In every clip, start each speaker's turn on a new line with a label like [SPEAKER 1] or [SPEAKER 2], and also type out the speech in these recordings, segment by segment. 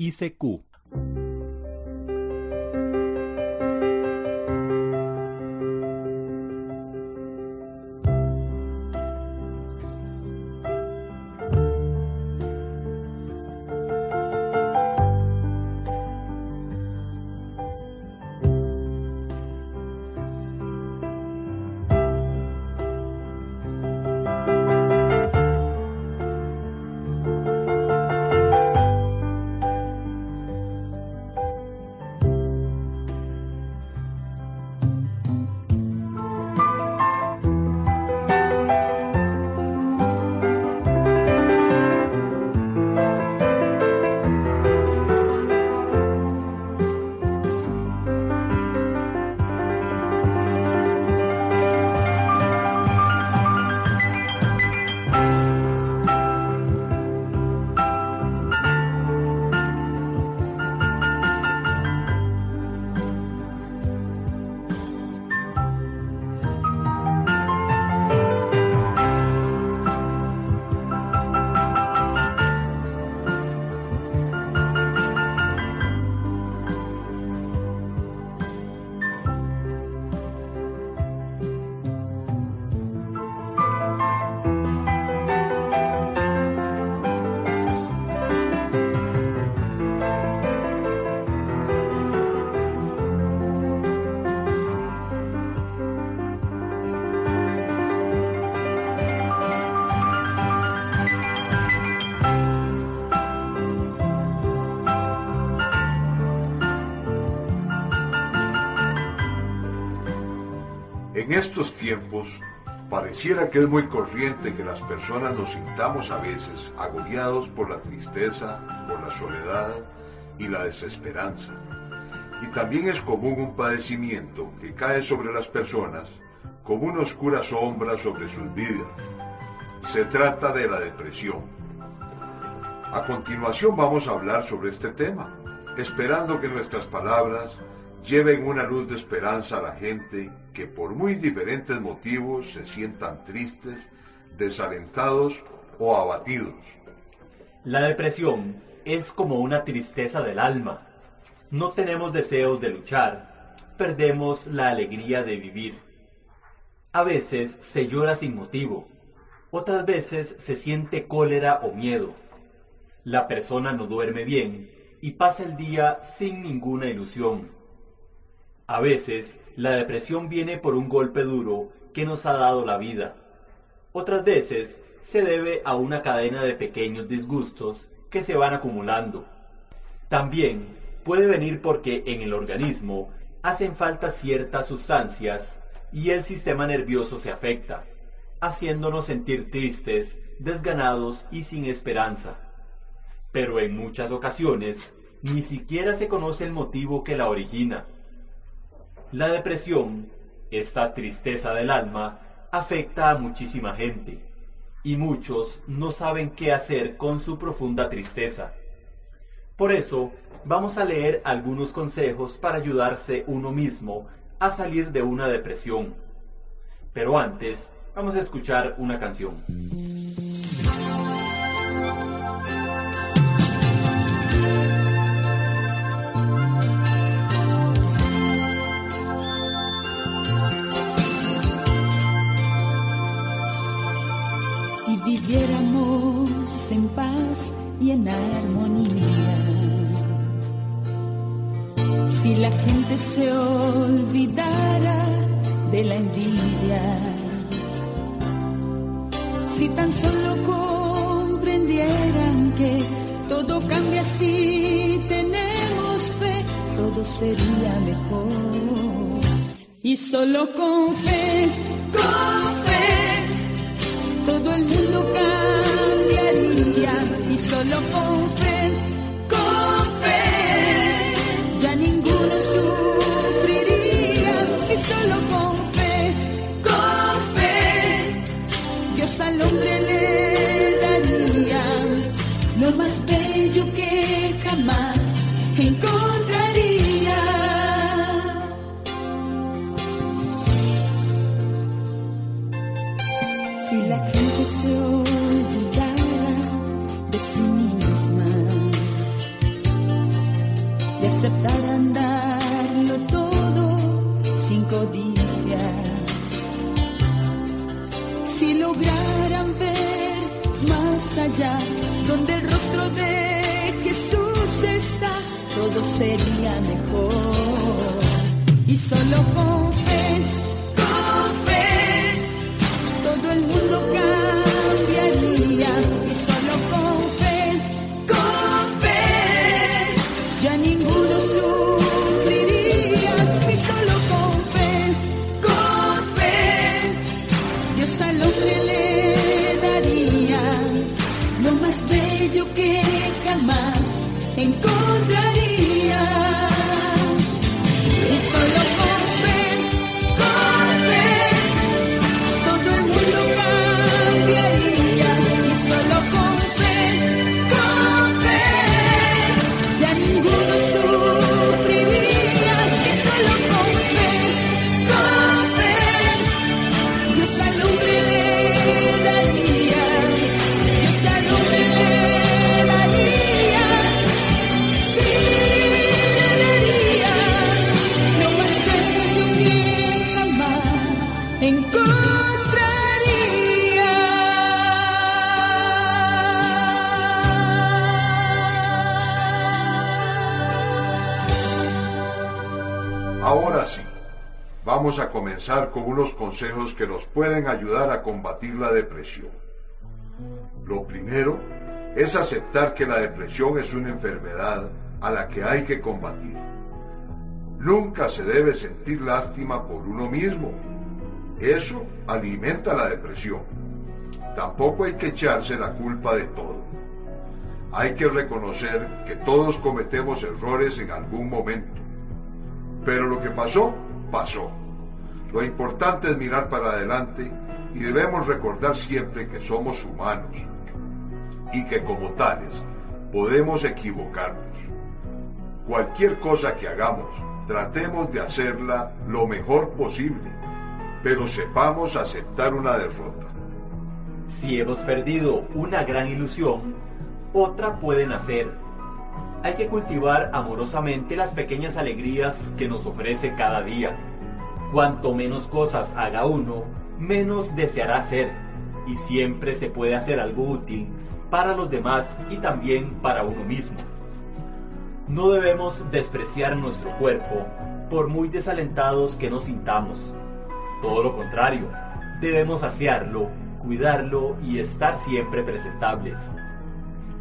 [SPEAKER 1] ICQ.
[SPEAKER 2] Estos tiempos, pareciera que es muy corriente que las personas nos sintamos a veces agobiados por la tristeza, por la soledad y la desesperanza. Y también es común un padecimiento que cae sobre las personas como una oscura sombra sobre sus vidas. Se trata de la depresión. A continuación vamos a hablar sobre este tema, esperando que nuestras palabras lleven una luz de esperanza a la gente que por muy diferentes motivos se sientan tristes, desalentados o abatidos.
[SPEAKER 1] La depresión es como una tristeza del alma. No tenemos deseos de luchar, perdemos la alegría de vivir. A veces se llora sin motivo, otras veces se siente cólera o miedo. La persona no duerme bien y pasa el día sin ninguna ilusión. A veces la depresión viene por un golpe duro que nos ha dado la vida. Otras veces se debe a una cadena de pequeños disgustos que se van acumulando. También puede venir porque en el organismo hacen falta ciertas sustancias y el sistema nervioso se afecta, haciéndonos sentir tristes, desganados y sin esperanza. Pero en muchas ocasiones ni siquiera se conoce el motivo que la origina. La depresión, esta tristeza del alma, afecta a muchísima gente y muchos no saben qué hacer con su profunda tristeza. Por eso, vamos a leer algunos consejos para ayudarse uno mismo a salir de una depresión. Pero antes, vamos a escuchar una canción.
[SPEAKER 3] Paz y en armonía. Si la gente se olvidara de la envidia, si tan solo comprendieran que todo cambia si tenemos fe, todo sería mejor. Y solo con fe, con fe, todo el mundo cambiaría. Si la gente se si lograran ver más allá, donde el rostro de Jesús está, todo sería mejor. Y solo con Dios al
[SPEAKER 2] vamos a comenzar con unos consejos que nos pueden ayudar a combatir la depresión. Lo primero es aceptar que la depresión es una enfermedad a la que hay que combatir. Nunca se debe sentir lástima por uno mismo. Eso alimenta la depresión. Tampoco hay que echarse la culpa de todo. Hay que reconocer que todos cometemos errores en algún momento. Pero lo que pasó, pasó. Lo importante es mirar para adelante y debemos recordar siempre que somos humanos y que como tales podemos equivocarnos. Cualquier cosa que hagamos, tratemos de hacerla lo mejor posible, pero sepamos aceptar una derrota.
[SPEAKER 1] Si hemos perdido una gran ilusión, otra puede nacer. Hay que cultivar amorosamente las pequeñas alegrías que nos ofrece cada día. Cuanto menos cosas haga uno, menos deseará hacer, y siempre se puede hacer algo útil para los demás y también para uno mismo. No debemos despreciar nuestro cuerpo por muy desalentados que nos sintamos. Todo lo contrario, debemos asearlo, cuidarlo y estar siempre presentables.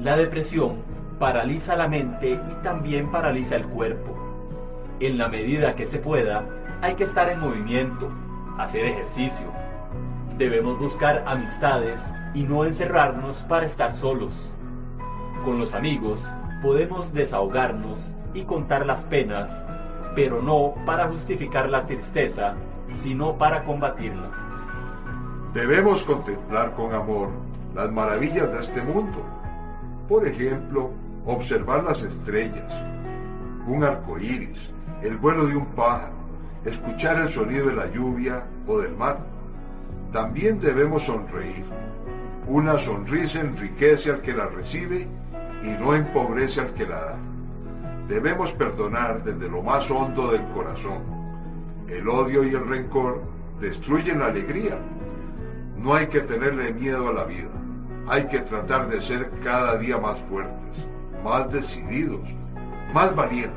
[SPEAKER 1] La depresión paraliza la mente y también paraliza el cuerpo. En la medida que se pueda, hay que estar en movimiento, hacer ejercicio. Debemos buscar amistades y no encerrarnos para estar solos. Con los amigos podemos desahogarnos y contar las penas, pero no para justificar la tristeza, sino para combatirla.
[SPEAKER 2] Debemos contemplar con amor las maravillas de este mundo. Por ejemplo, observar las estrellas, un arco iris, el vuelo de un pájaro, escuchar el sonido de la lluvia o del mar. También debemos sonreír. Una sonrisa enriquece al que la recibe y no empobrece al que la da. Debemos perdonar desde lo más hondo del corazón. El odio y el rencor destruyen la alegría. No hay que tenerle miedo a la vida. hay que tratar de ser cada día más fuertes, más decididos, más valientes.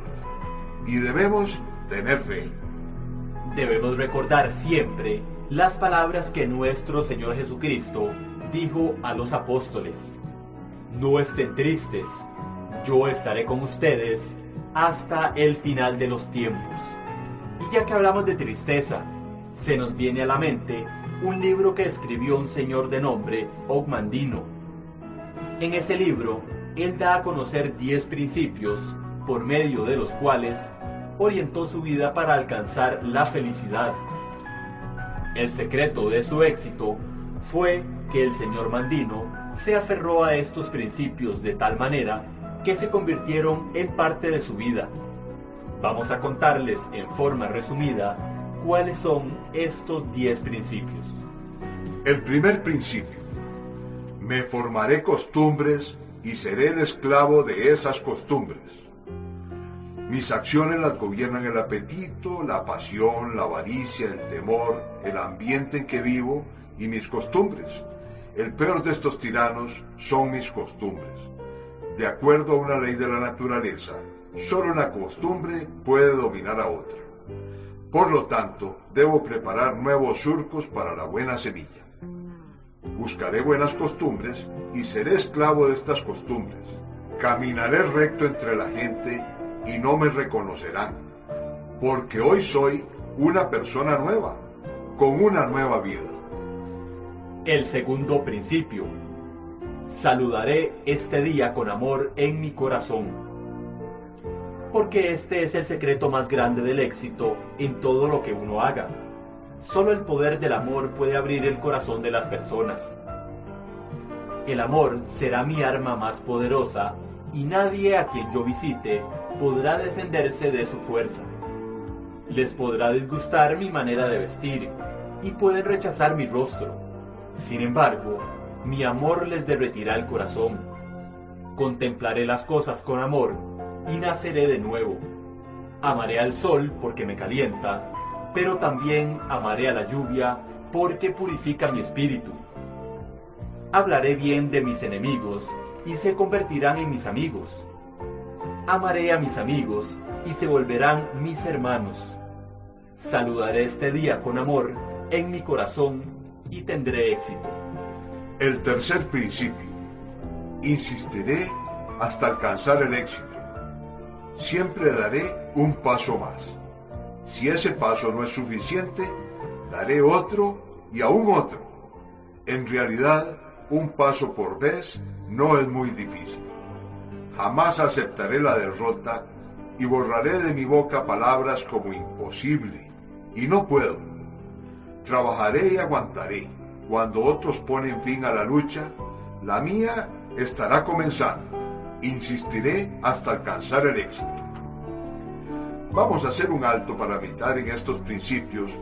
[SPEAKER 2] Y debemos tener fe.
[SPEAKER 1] Debemos recordar siempre las palabras que nuestro Señor Jesucristo dijo a los apóstoles. No estén tristes, yo estaré con ustedes hasta el final de los tiempos. Y ya que hablamos de tristeza, se nos viene a la mente un libro que escribió un señor de nombre Ogmandino. En ese libro, él da a conocer 10 principios por medio de los cuales orientó su vida para alcanzar la felicidad. El secreto de su éxito fue que el señor Mandino se aferró a estos principios de tal manera que se convirtieron en parte de su vida. Vamos a contarles en forma resumida cuáles son estos 10 principios.
[SPEAKER 2] El primer principio. Me formaré costumbres y seré el esclavo de esas costumbres. Mis acciones las gobiernan el apetito, la pasión, la avaricia, el temor, el ambiente en que vivo y mis costumbres. El peor de estos tiranos son mis costumbres. De acuerdo a una ley de la naturaleza, solo una costumbre puede dominar a otra. Por lo tanto, debo preparar nuevos surcos para la buena semilla. Buscaré buenas costumbres y seré esclavo de estas costumbres. Caminaré recto entre la gente y no me reconocerán, porque hoy soy una persona nueva, con una nueva vida.
[SPEAKER 1] El segundo principio. Saludaré este día con amor en mi corazón. Porque este es el secreto más grande del éxito en todo lo que uno haga. Solo el poder del amor puede abrir el corazón de las personas. El amor será mi arma más poderosa y nadie a quien yo visite podrá defenderse de su fuerza. Les podrá disgustar mi manera de vestir y pueden rechazar mi rostro. Sin embargo, mi amor les derretirá el corazón. Contemplaré las cosas con amor y naceré de nuevo. Amaré al sol porque me calienta, pero también amaré a la lluvia porque purifica mi espíritu. Hablaré bien de mis enemigos y se convertirán en mis amigos. Amaré a mis amigos y se volverán mis hermanos. Saludaré este día con amor en mi corazón y tendré éxito.
[SPEAKER 2] El tercer principio. Insistiré hasta alcanzar el éxito. Siempre daré un paso más. Si ese paso no es suficiente, daré otro y aún otro. En realidad, un paso por vez no es muy difícil. Jamás aceptaré la derrota y borraré de mi boca palabras como imposible y no puedo. Trabajaré y aguantaré. Cuando otros ponen fin a la lucha, la mía estará comenzando. Insistiré hasta alcanzar el éxito. Vamos a hacer un alto para meditar en estos principios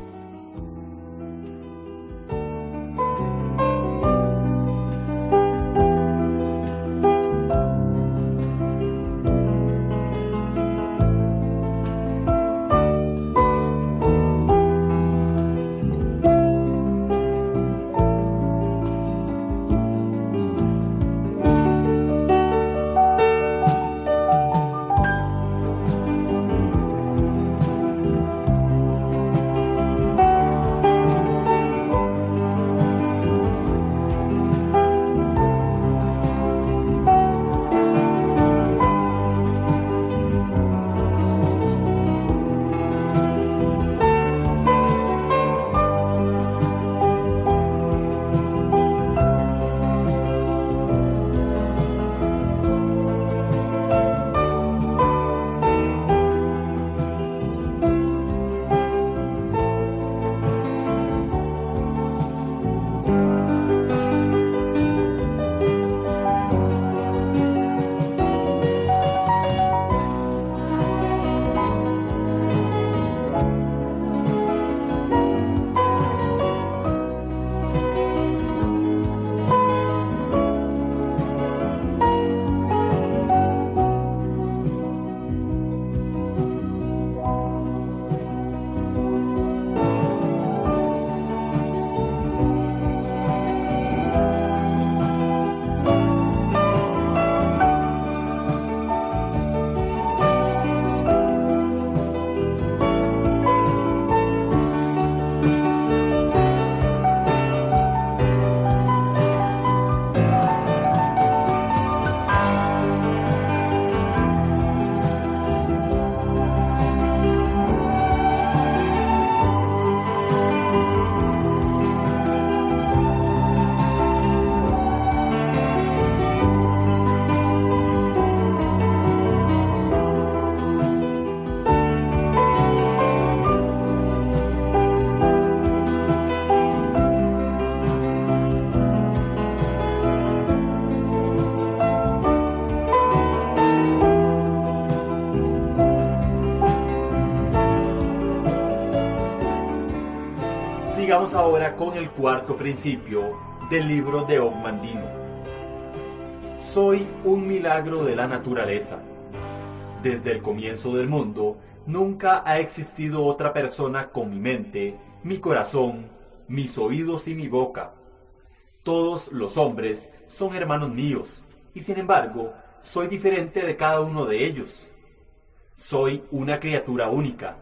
[SPEAKER 1] cuarto principio del libro de Ogmandino. Soy un milagro de la naturaleza. Desde el comienzo del mundo, nunca ha existido otra persona con mi mente, mi corazón, mis oídos y mi boca. Todos los hombres son hermanos míos, y sin embargo, soy diferente de cada uno de ellos. Soy una criatura única.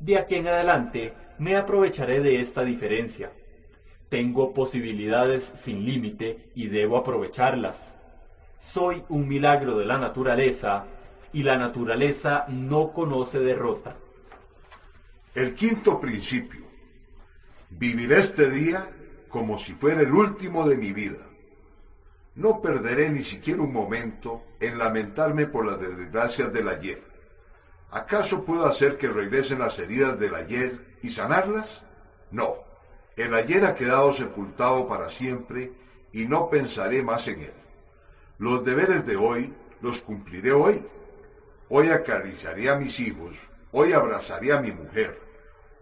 [SPEAKER 1] De aquí en adelante me aprovecharé de esta diferencia. Tengo posibilidades sin límite y debo aprovecharlas. Soy un milagro de la naturaleza y la naturaleza no conoce derrota.
[SPEAKER 2] El quinto principio. Viviré este día como si fuera el último de mi vida. No perderé ni siquiera un momento en lamentarme por las desgracias del ayer. ¿Acaso puedo hacer que regresen las heridas del ayer y sanarlas? No. El ayer ha quedado sepultado para siempre y no pensaré más en él. Los deberes de hoy los cumpliré hoy. Hoy acariciaré a mis hijos, hoy abrazaré a mi mujer,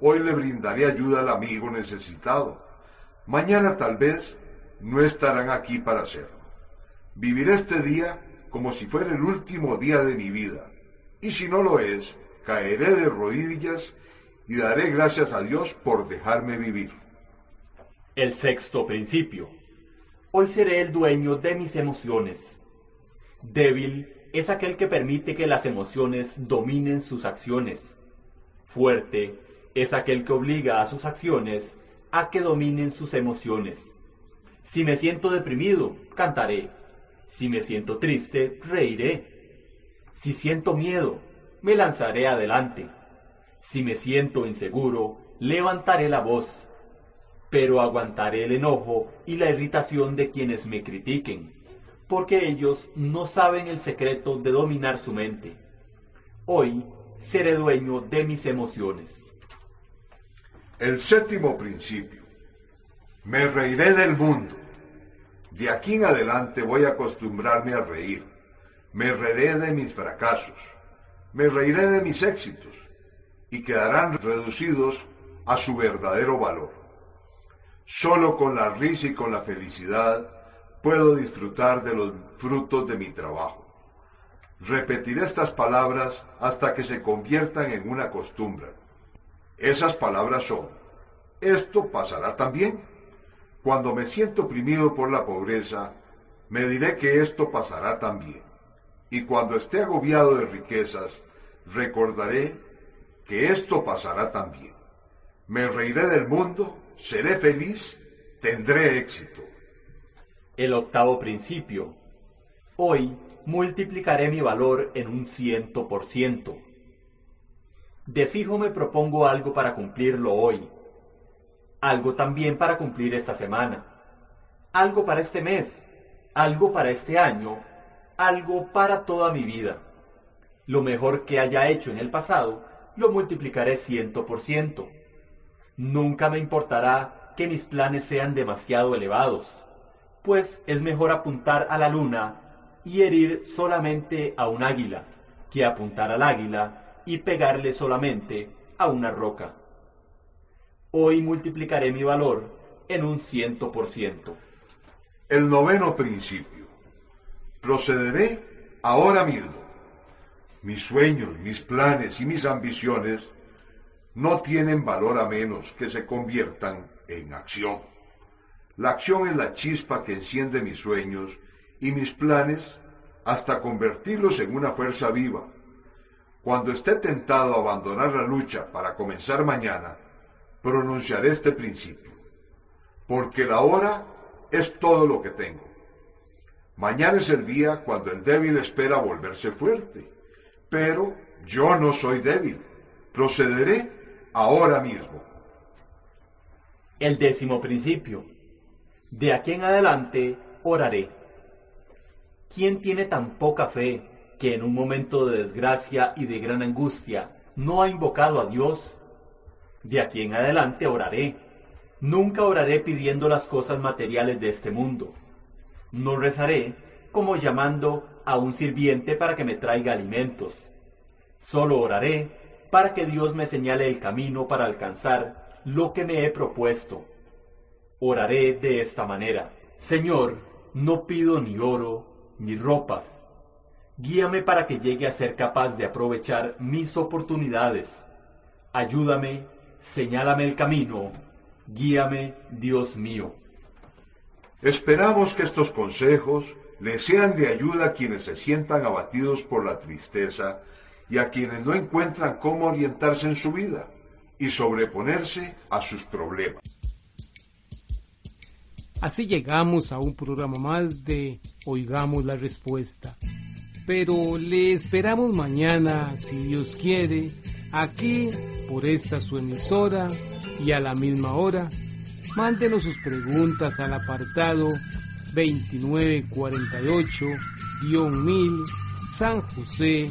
[SPEAKER 2] hoy le brindaré ayuda al amigo necesitado. Mañana tal vez no estarán aquí para hacerlo. Viviré este día como si fuera el último día de mi vida. Y si no lo es, caeré de rodillas y daré gracias a Dios por dejarme vivir.
[SPEAKER 1] El sexto principio. Hoy seré el dueño de mis emociones. Débil es aquel que permite que las emociones dominen sus acciones. Fuerte es aquel que obliga a sus acciones a que dominen sus emociones. Si me siento deprimido, cantaré. Si me siento triste, reiré. Si siento miedo, me lanzaré adelante. Si me siento inseguro, levantaré la voz. Pero aguantaré el enojo y la irritación de quienes me critiquen, porque ellos no saben el secreto de dominar su mente. Hoy seré dueño de mis emociones.
[SPEAKER 2] El séptimo principio. Me reiré del mundo. De aquí en adelante voy a acostumbrarme a reír. Me reiré de mis fracasos. Me reiré de mis éxitos. Y quedarán reducidos a su verdadero valor. Solo con la risa y con la felicidad puedo disfrutar de los frutos de mi trabajo. Repetiré estas palabras hasta que se conviertan en una costumbre. Esas palabras son, esto pasará también. Cuando me siento oprimido por la pobreza, me diré que esto pasará también. Y cuando esté agobiado de riquezas, recordaré que esto pasará también. Me reiré del mundo, seré feliz, tendré éxito.
[SPEAKER 1] El octavo principio. Hoy multiplicaré mi valor en un ciento por ciento. De fijo me propongo algo para cumplirlo hoy. Algo también para cumplir esta semana. Algo para este mes. Algo para este año. Algo para toda mi vida. Lo mejor que haya hecho en el pasado, lo multiplicaré ciento por ciento. Nunca me importará que mis planes sean demasiado elevados, pues es mejor apuntar a la luna y herir solamente a un águila, que apuntar al águila y pegarle solamente a una roca. Hoy multiplicaré mi valor en un ciento por ciento.
[SPEAKER 2] El noveno principio. Procederé ahora mismo. Mis sueños, mis planes y mis ambiciones no tienen valor a menos que se conviertan en acción. La acción es la chispa que enciende mis sueños y mis planes hasta convertirlos en una fuerza viva. Cuando esté tentado a abandonar la lucha para comenzar mañana, pronunciaré este principio, porque la hora es todo lo que tengo. Mañana es el día cuando el débil espera volverse fuerte, pero yo no soy débil. Procederé ahora mismo.
[SPEAKER 1] El décimo principio. De aquí en adelante oraré. ¿Quién tiene tan poca fe que en un momento de desgracia y de gran angustia no ha invocado a Dios? De aquí en adelante oraré. Nunca oraré pidiendo las cosas materiales de este mundo. No rezaré como llamando a un sirviente para que me traiga alimentos. Solo oraré para que Dios me señale el camino para alcanzar lo que me he propuesto. Oraré de esta manera. Señor, no pido ni oro ni ropas. Guíame para que llegue a ser capaz de aprovechar mis oportunidades. Ayúdame, señálame el camino. Guíame, Dios mío.
[SPEAKER 2] Esperamos que estos consejos les sean de ayuda a quienes se sientan abatidos por la tristeza y a quienes no encuentran cómo orientarse en su vida y sobreponerse a sus problemas.
[SPEAKER 4] Así llegamos a un programa más de Oigamos la Respuesta. Pero le esperamos mañana, si Dios quiere, aquí por esta su emisora y a la misma hora. Mándenos sus preguntas al apartado 2948-1000 San José,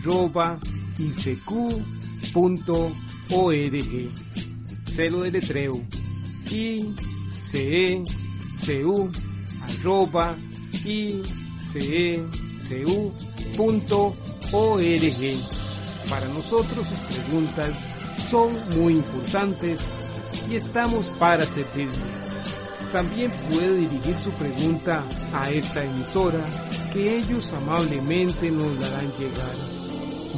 [SPEAKER 4] arroba isq.org. Celo de letreo i c c u arroba icecu.org. Para nosotros sus preguntas son muy importantes y estamos para servirle. También puede dirigir su pregunta a esta emisora que ellos amablemente nos la harán llegar.